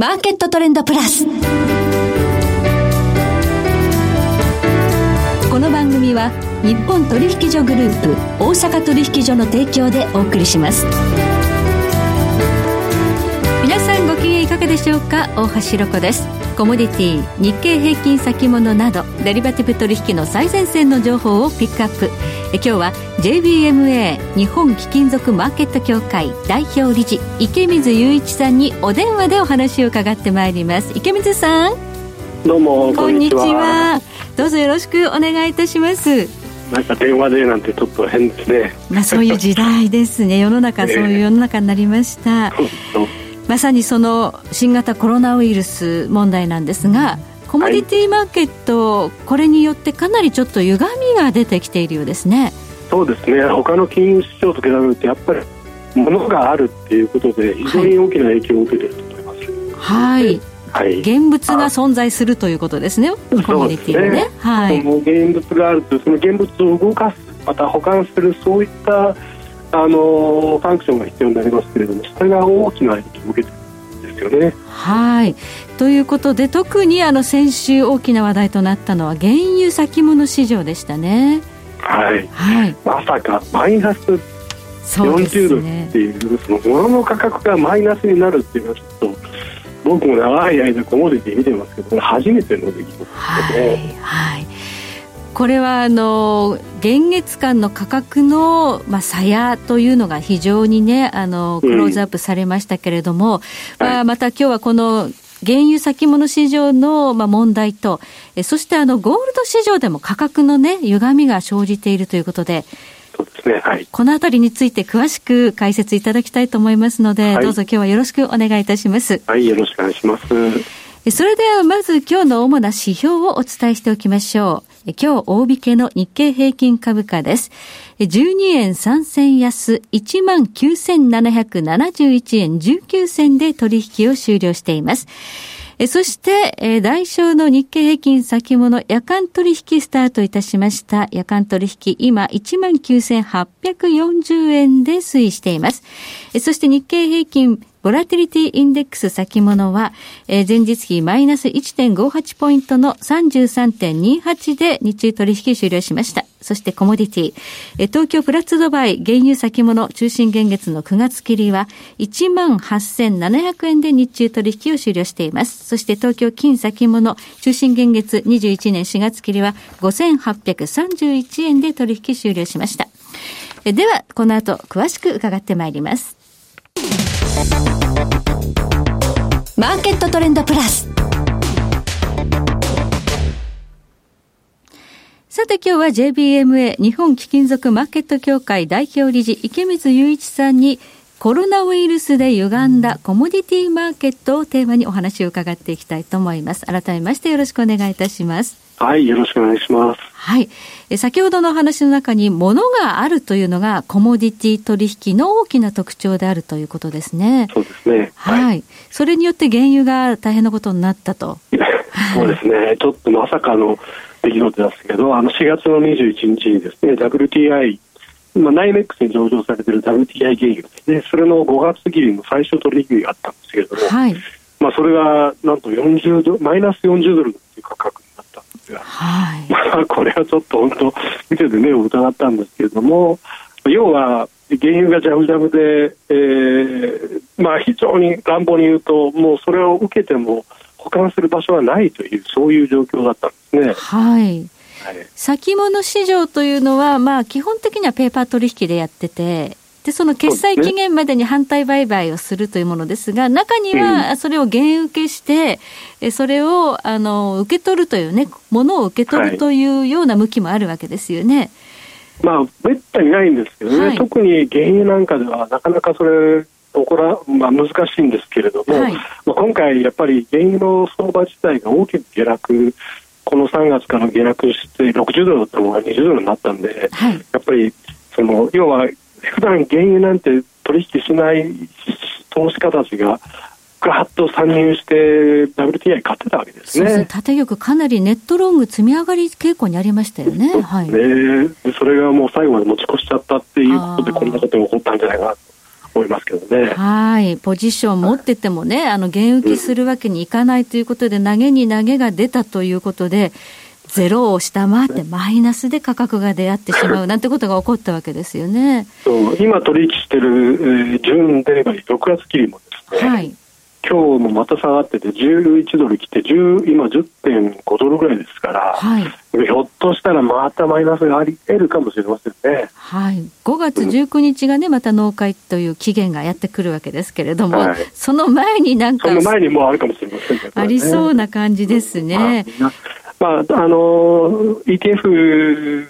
マーケットトレンドプラス。この番組は日本取引所グループ大阪取引所の提供でお送りします。皆さんご機嫌いかがでしょうか？大橋ろ子ですコモディティ日経平均先物などデリバティブ取引の最前線の情報をピックアップ。え今日は JBMA 日本貴金属マーケット協会代表理事池水雄一さんにお電話でお話を伺ってまいります。池水さん。どうもこんにちは。どうぞよろしくお願いいたします。なんか電話でなんてちょっと変ですねまあそういう時代ですね世の中そういう世の中になりました、まさにその新型コロナウイルス問題なんですがコモディティマーケット、はい、これによってかなりちょっと歪みが出てきているようですね。そうですね。他の金融市場と比べるとやっぱり物があるっていうことで非常に大きな影響を受けていると思います、はい、はい、現物が存在するということですね、コミュニティはね。ね。はい、現物があると、その現物を動かす、また保管する、そういったあのファンクションが必要になりますけれどもそれが大きな影響を受けてるんですよね。はいということで特にあの先週大きな話題となったのは原油先物市場でしたね。はい、はい、まさかマイナス40ドルっていう、その物の価格がマイナスになるっていうのはちょっと僕も長い間コモディティ見てますけどこれ初めての出来事ですね。はい、はいこれはあの現月間の価格の、まあ、差やというのが非常にねあのクローズアップされましたけれども、うん、まあ、また今日はこの原油先物市場の、まあ、問題とえそしてあのゴールド市場でも価格のね歪みが生じているということでそうですね、はい、このあたりについて詳しく解説いただきたいと思いますので、はい、どうぞ今日はよろしくお願いいたします。はい、よろしくお願いします。それではまず今日の主な指標をお伝えしておきましょう。今日大引けの日経平均株価です。12円3銭安、19,771円19銭で取引を終了しています。そして、代償の日経平均先物夜間取引スタートいたしました。夜間取引、今、19,840円で推移しています。そして日経平均ボラティリティインデックス先物は、えー、前日比マイナス1.58ポイントの33.28で日中取引終了しました。そしてコモディティ、えー、東京プラッツドバイ原油先物中心現月の9月切りは18,700円で日中取引を終了しています。そして東京金先物中心現月21年4月切りは5,831円で取引終了しました。では、この後詳しく伺ってまいります。マーケットトレンドプラス。さて今日は JBMA 日本貴金属マーケット協会代表理事池水雄一さんにコロナウイルスで歪んだコモディティマーケットをテーマにお話を伺っていきたいと思います。改めましてよろしくお願いいたします。はい、よろしくお願いします。はい。先ほどの話の中に、物があるというのが、コモディティ取引の大きな特徴であるということですね。そうですね。はい。はい、それによって原油が大変なことになったと。そうですね。ちょっとまさかの出来事ですけど、あの4月の21日にですね、WTI、まあ、ナイメックスに上場されている WTI 原油ですね、それの5月切りの最初取引があったんですけれども、はい。まあ、それがなんと40ドマイナス40ドルという価格が、はい、まあこれはちょっと本当見てて目を疑ったんですけれども要は原油がジャムジャムで、えーまあ、非常に乱暴に言うともうそれを受けても保管する場所はないというそういう状況だったんですね。はい。はい、先物市場というのは、まあ、基本的にはペーパー取引でやってて、で、その決済期限までに反対売買をするというものですが、中にはそれを原受けして、それを、あの、受け取るというね、ものを受け取るというような向きもあるわけですよね。はい、まあ、めったにないんですけどね、はい、特に原油なんかではなかなかそれ、起こら、まあ、難しいんですけれども、はい、まあ、今回やっぱり原油の相場自体が大きく下落この3月から下落して60ドルだったのが20ドルになったんで、はい、やっぱりその要は普段原油なんて取引しない投資家たちがガーッと参入して WTI 買ってたわけですね。縦玉かなりネットロング積み上がり傾向にありましたよね。はい。ねそれがもう最後まで持ち越しちゃったっていうことでこんなことが起こったんじゃないかなと思いますけどね。はい。ポジション持っててもね、あの、減受けするわけにいかないということで、投げに投げが出たということで、ゼロを下回ってマイナスで価格が出会ってしまうなんてことが起こったわけですよね。そう今取引してる、えー、純デリバリー6月切りもですね、はい、今日もまた下がってて11ドル来て今10.5ドルぐらいですから、はい、ひょっとしたらまたマイナスがあり得るかもしれませんね。はい、5月19日がね、また納会という期限がやってくるわけですけれども、はい、その前になんかその前にもうあるかもしれませんね。ありそうな感じですね。まあ、あの ETF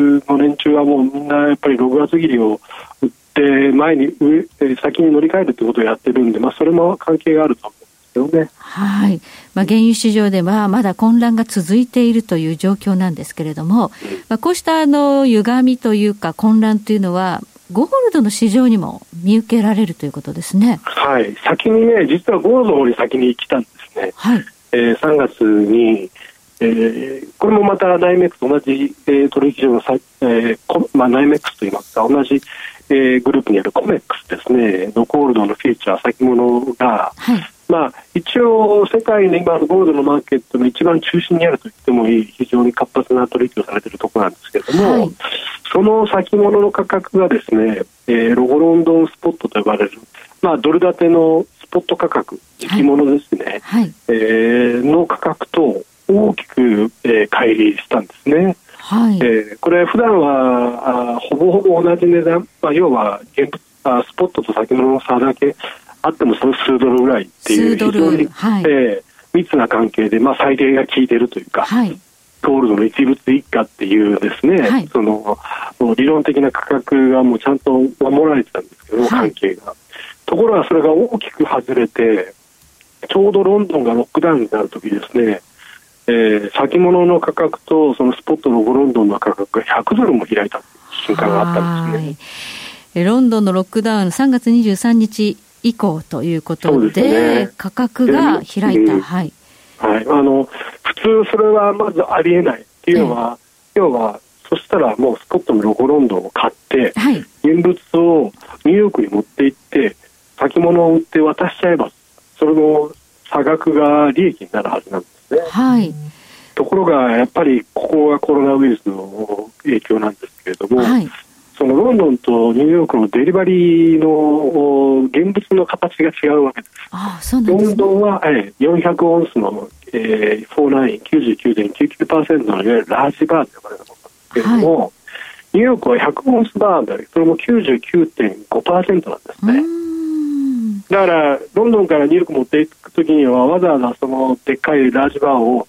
の連中はもうみんなやっぱり6月切りを売って前に上先に乗り換えるということをやってるんで、まあ、それも関係があると思うんですよね。はい。まあ、原油市場ではまだ混乱が続いているという状況なんですけれども、まあ、こうしたあの歪みというか混乱というのは、ゴールドの市場にも見受けられるということですね。はい。先にね、実はゴールドの方に先に来たんですね。はい。えー、3月に、えー、これもまたナイメックス同じ、えー、取引所のさ、えーまあ、ナイメックスといいますか同じ、えー、グループにあるコメックスですね。ノコールドのフィーチャー先物が、はい、まあ、一応世界の今のゴールドのマーケットの一番中心にあると言ってもいい非常に活発な取引をされているところなんですけれども、はい、その先物の価格がですね、えー、ロゴロンドンスポットと呼ばれる、まあ、ドル建てのスポット価格、先物ですね、はい、えー、の価格と大きく、えー、乖離したんですね。はい。えー、これ普段はあほぼほぼ同じ値段、まあ、要は現物あスポットと先物の差だけあってもその数ドルぐらいっていう非常に、はい、えー、密な関係で、まあ、最低が効いてるというか、はい、ゴールドの一物一家っていうですね、はい、その理論的な価格がもうちゃんと守られてたんですけど、関係が。ところがそれが大きく外れてちょうどロンドンがロックダウンになる時ですねえー、先物の価格とそのスポットのロンドンの価格が100ドルも開いた瞬間があったんですね。ロンドンのロックダウン3月23日以降ということで、ね、価格が開いた、はい、はい、あの普通それはまずありえないっていうのは、えー、要はそしたらもうスポットのロゴロンドンを買って、はい、現物をニューヨークに持って行って先物を売って渡しちゃえばそれの差額が利益になるはずなんです。ろがやっぱりここがコロナウイルスの影響なんですけれども、はい、そのロンドンとニューヨークのデリバリーの現物の形が違うわけです。ああです、ね、ロンドンは、え400オンスの、えー、49.99%のいわゆるラージバーと呼ばれるものなんですけれども、はい、ニューヨークは100オンスバーでそれも99.5%なんですね。だからロンドンからニューヨーク持っていくときにはわざわざそのでっかいラージバーを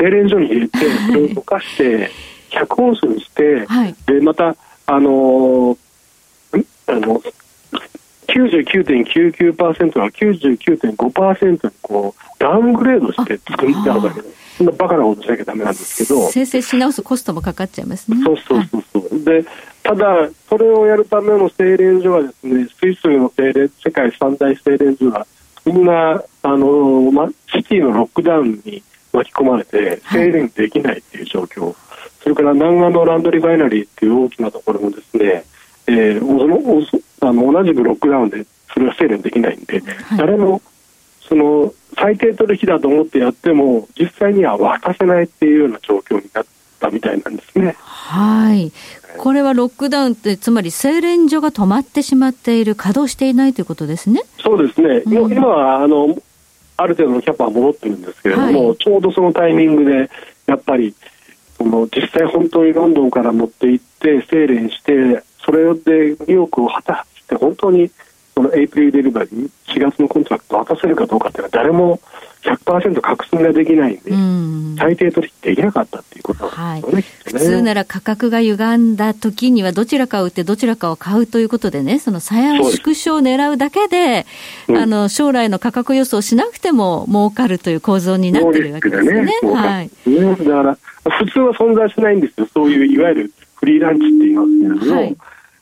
精錬所に入れてそれを溶かして100オンスにして、はい、でまたあのあの99.99%が99.5%にこうダウングレードして作ってあるわけです。そんなバカなことしなきゃダメなんですけど。生成し直すコストもかかっちゃいますね。そうそうそうそう、はい、でただそれをやるための精錬所はですねスイスの精錬世界三大精錬所はみんなあの、ま、シティのロックダウンに巻き込まれて精錬できないっていう状況、はい、それから南岸のランドリーバイナリーっていう大きなところもですね、えー、あの同じくロックダウンでそれは精錬できないんで、はい、誰もその最低取引だと思ってやっても実際には渡せないっていうような状況になったみたいなんですね。はい。これはロックダウンって、つまり精錬所が止まってしまっている、稼働していないということですね。そうですね、うん、今はあのある程度のキャパは戻ってるんですけれども、はい、ちょうどそのタイミングで、やっぱりその実際、本当にロンドンから持って行って、精錬して、それでニューヨークを果たして、本当にその April delivery、4月の contract を渡せるかどうかっていうのは、誰も100%確信ができないんで、ん。最低取引できなかったっていうことなんですよね、はい、普通なら価格が歪んだ時には、どちらかを売って、どちらかを買うということでね、その差や縮小を狙うだけで、であの将来の価格予想しなくても儲かるという構造になってるわけですよね。ね。はい、だから普通は存在しないんですよ、そういういわゆるフリーランチって言いますけれども、はい、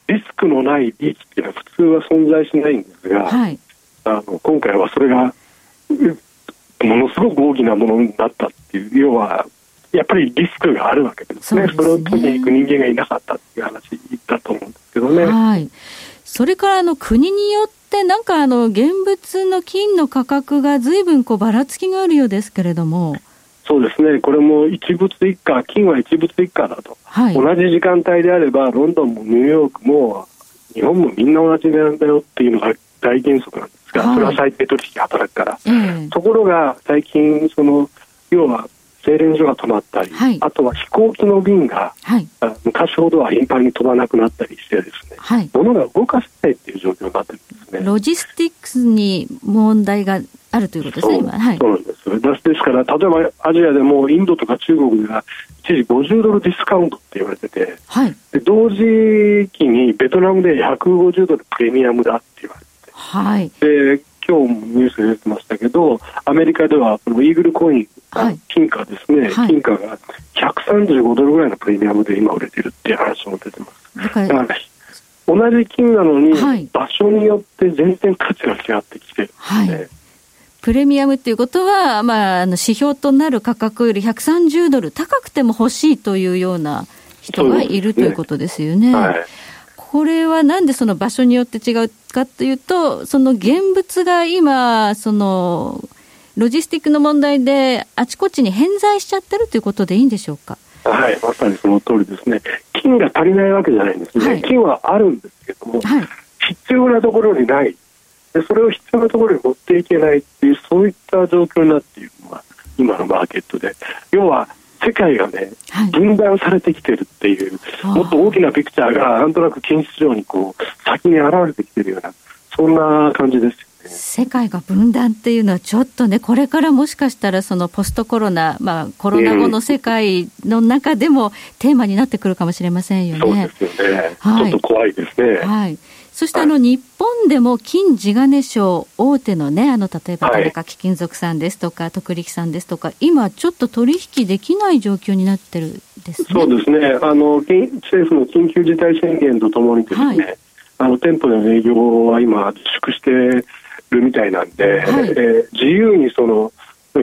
リスクのない利益っていうのは普通は存在しないんですが、はい、あの今回はそれがものすごく大きなものになったっていう要はやっぱりリスクがあるわけですね。そ、ね、れを取りに行く人間がいなかったっていう話だと思うんですけどね。はい。それからあの国によってなんかあの現物の金の価格がずいぶんこうばらつきがあるようですけれども。そうですね、これも一物一家、金は一物一家だと、はい、同じ時間帯であれば、ロンドンもニューヨークも日本もみんな同じ値段だよっていうのが大原則なんですが、はい、それは最低取引働くから、ところが最近その要は精錬所が止まったり、はい、あとは飛行機の便が、はい、昔ほどは頻繁に飛ばなくなったりしてですね、はい、物が動かせないっていう状況になってるんですね。ロジスティックスに問題があるということですね、今。はい、そうなんです。ですから、例えばアジアでもインドとか中国では一時50ドルディスカウントって言われてて、はい、で同時期にベトナムで150ドルプレミアムだって言われて、はい、で今日もニュースで出てましたけど、アメリカではこのイーグルコイン、はい、金貨ですね、はい、金貨が135ドルぐらいのプレミアムで今売れてるっていう話も出てます。だから同じ金なのに、場所によって全然価値が違ってきてるんで。すね。はい。プレミアムっていうことは、まあ、あの指標となる価格より130ドル高くても欲しいというような人がいる、ね、ということですよね。はいこれはなんでその場所によって違うかというと、その現物が今、そのロジスティックの問題で、あちこちに偏在しちゃってるということでいいんでしょうか？はい、まさにその通りですね。金が足りないわけじゃないんですね。はい、金はあるんですけども、はい、必要なところにない。でそれを必要なところに持っていけないっていう、そういった状況になっているのが、今のマーケットで。要は、世界がね、分断されてきてるっていう、もっと大きなピクチャーがなんとなく近視上にこう先に現れてきてるような、そんな感じです。世界が分断っていうのは、ちょっとね、これからもしかしたら、そのポストコロナ、まあ、コロナ後の世界の中でも、テーマになってくるかもしれませんよね。そうですよね。はい、ちょっと怖いですね。はい。そしてあの日本でも金地金賞大手のね、あの例えば田中貴金属さんですとか、はい、徳力さんですとか、今ちょっと取引できない状況になってるですね。そうですね。あの政府の緊急事態宣言とともにですね、はい、あの店舗での営業は今自粛してるみたいなんで、はい、えー、自由にその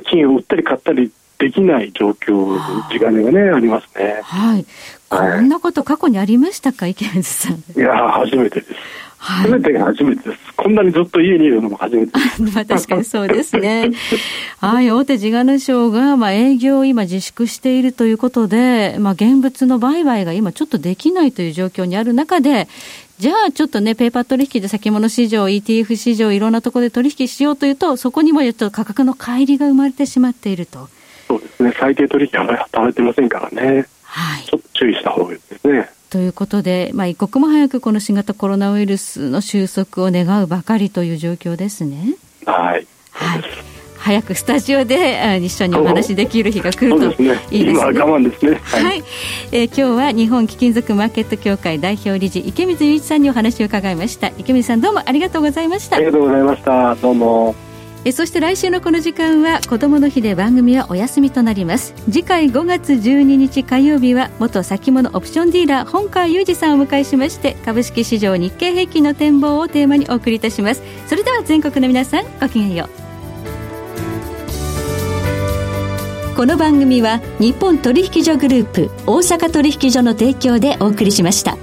金を売ったり買ったりできない状況、地金がね、ありますね。はい。こんなこと過去にありましたか、池水さん。いや初めてです。はい、初めてが初めてです。こんなにずっと家にいるのも初めて。まあ確かにそうですね。はい、大手地金賞が、まあ営業を今自粛しているということで、まあ現物の売買が今ちょっとできないという状況にある中で、じゃあちょっとね、ペーパー取引で先物市場、ETF 市場、いろんなところで取引しようというと、そこにもちょっと価格の乖離が生まれてしまっていると。そうですね、最低取引は働いてませんからね。はい。ちょっと注意した方がいいですね。ということで、まあ、一刻も早くこの新型コロナウイルスの収束を願うばかりという状況ですね。はい。はい。早くスタジオで一緒にお話できる日が来るといいですね。今我慢ですね。はい。はい、えー、今日は日本貴金属マーケット協会代表理事池水雄一さんにお話を伺いました。池水さんどうもありがとうございました。ありがとうございました。どうも。えそして来週のこの時間は子どもの日で番組はお休みとなります。次回5月12日火曜日は元先物オプションディーラー本川裕二さんをお迎えしまして株式市場日経平均の展望をテーマにお送りいたします。それでは全国の皆さんごきげんよう。この番組は日本取引所グループ大阪取引所の提供でお送りしました。